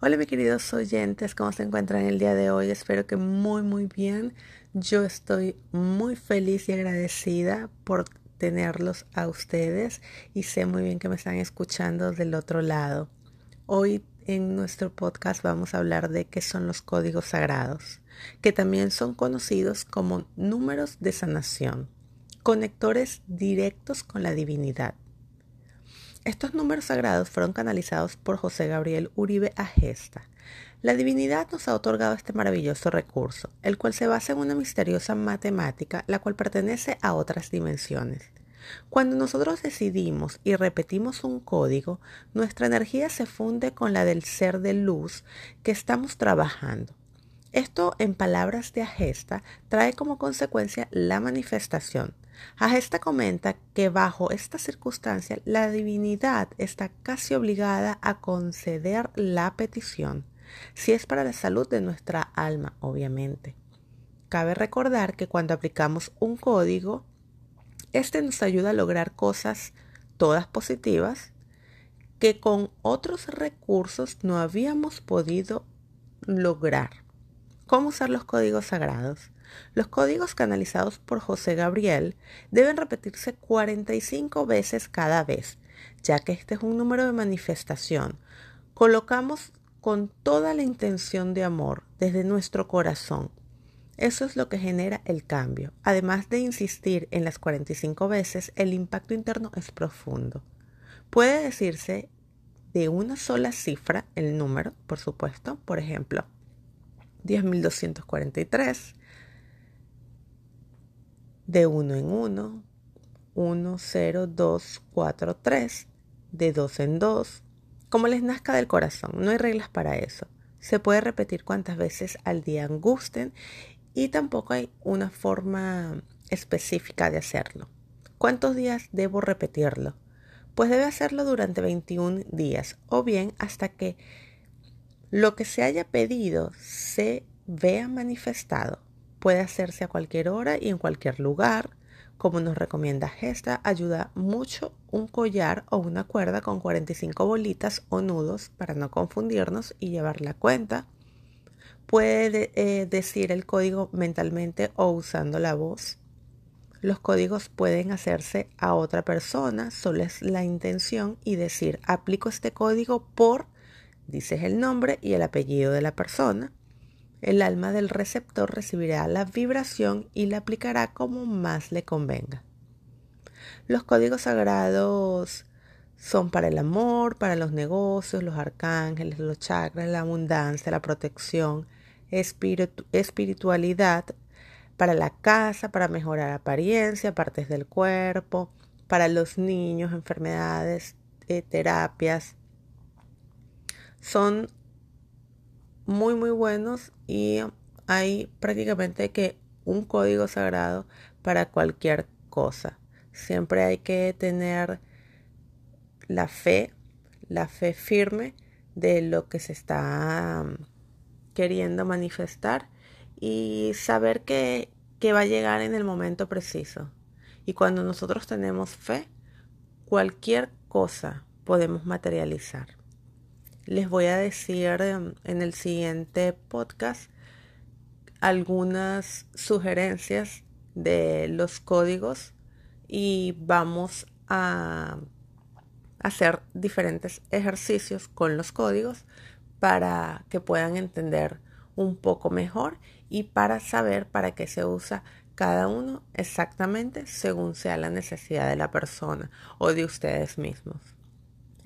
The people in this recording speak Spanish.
Hola mis queridos oyentes, ¿cómo se encuentran el día de hoy? Espero que muy muy bien. Yo estoy muy feliz y agradecida por tenerlos a ustedes y sé muy bien que me están escuchando del otro lado. Hoy en nuestro podcast vamos a hablar de qué son los códigos sagrados, que también son conocidos como números de sanación, conectores directos con la divinidad. Estos números sagrados fueron canalizados por José Gabriel Uribe Agesta. La divinidad nos ha otorgado este maravilloso recurso, el cual se basa en una misteriosa matemática, la cual pertenece a otras dimensiones. Cuando nosotros decidimos y repetimos un código, nuestra energía se funde con la del ser de luz que estamos trabajando. Esto, en palabras de Agesta, trae como consecuencia la manifestación, Agesta comenta que bajo esta circunstancia la divinidad está casi obligada a conceder la petición, si es para la salud de nuestra alma, obviamente. Cabe recordar que cuando aplicamos un código, este nos ayuda a lograr cosas todas positivas que con otros recursos no habíamos podido lograr. ¿Cómo usar los códigos sagrados? Los códigos canalizados por José Gabriel deben repetirse 45 veces cada vez, ya que este es un número de manifestación. Colocamos con toda la intención de amor desde nuestro corazón. Eso es lo que genera el cambio. Además de insistir en las 45 veces, el impacto interno es profundo. Puede decirse de una sola cifra el número, por supuesto, por ejemplo, 10.243, de uno en uno, 1, 0, 2, 4, 3, de dos en dos, como les nazca del corazón, no hay reglas para eso. Se puede repetir cuantas veces al día gusten y tampoco hay una forma específica de hacerlo. ¿Cuántos días debo repetirlo? Pues debe hacerlo durante 21 días o bien hasta que lo que se haya pedido se vea manifestado. Puede hacerse a cualquier hora y en cualquier lugar. Como nos recomienda Gesta, ayuda mucho un collar o una cuerda con 45 bolitas o nudos para no confundirnos y llevar la cuenta. Puede eh, decir el código mentalmente o usando la voz. Los códigos pueden hacerse a otra persona, solo es la intención y decir aplico este código por, dices el nombre y el apellido de la persona. El alma del receptor recibirá la vibración y la aplicará como más le convenga. Los códigos sagrados son para el amor, para los negocios, los arcángeles, los chakras, la abundancia, la protección, espiritualidad, para la casa, para mejorar apariencia, partes del cuerpo, para los niños, enfermedades, eh, terapias. Son muy muy buenos y hay prácticamente que un código sagrado para cualquier cosa. Siempre hay que tener la fe, la fe firme de lo que se está um, queriendo manifestar y saber que, que va a llegar en el momento preciso. Y cuando nosotros tenemos fe, cualquier cosa podemos materializar. Les voy a decir en el siguiente podcast algunas sugerencias de los códigos y vamos a hacer diferentes ejercicios con los códigos para que puedan entender un poco mejor y para saber para qué se usa cada uno exactamente según sea la necesidad de la persona o de ustedes mismos.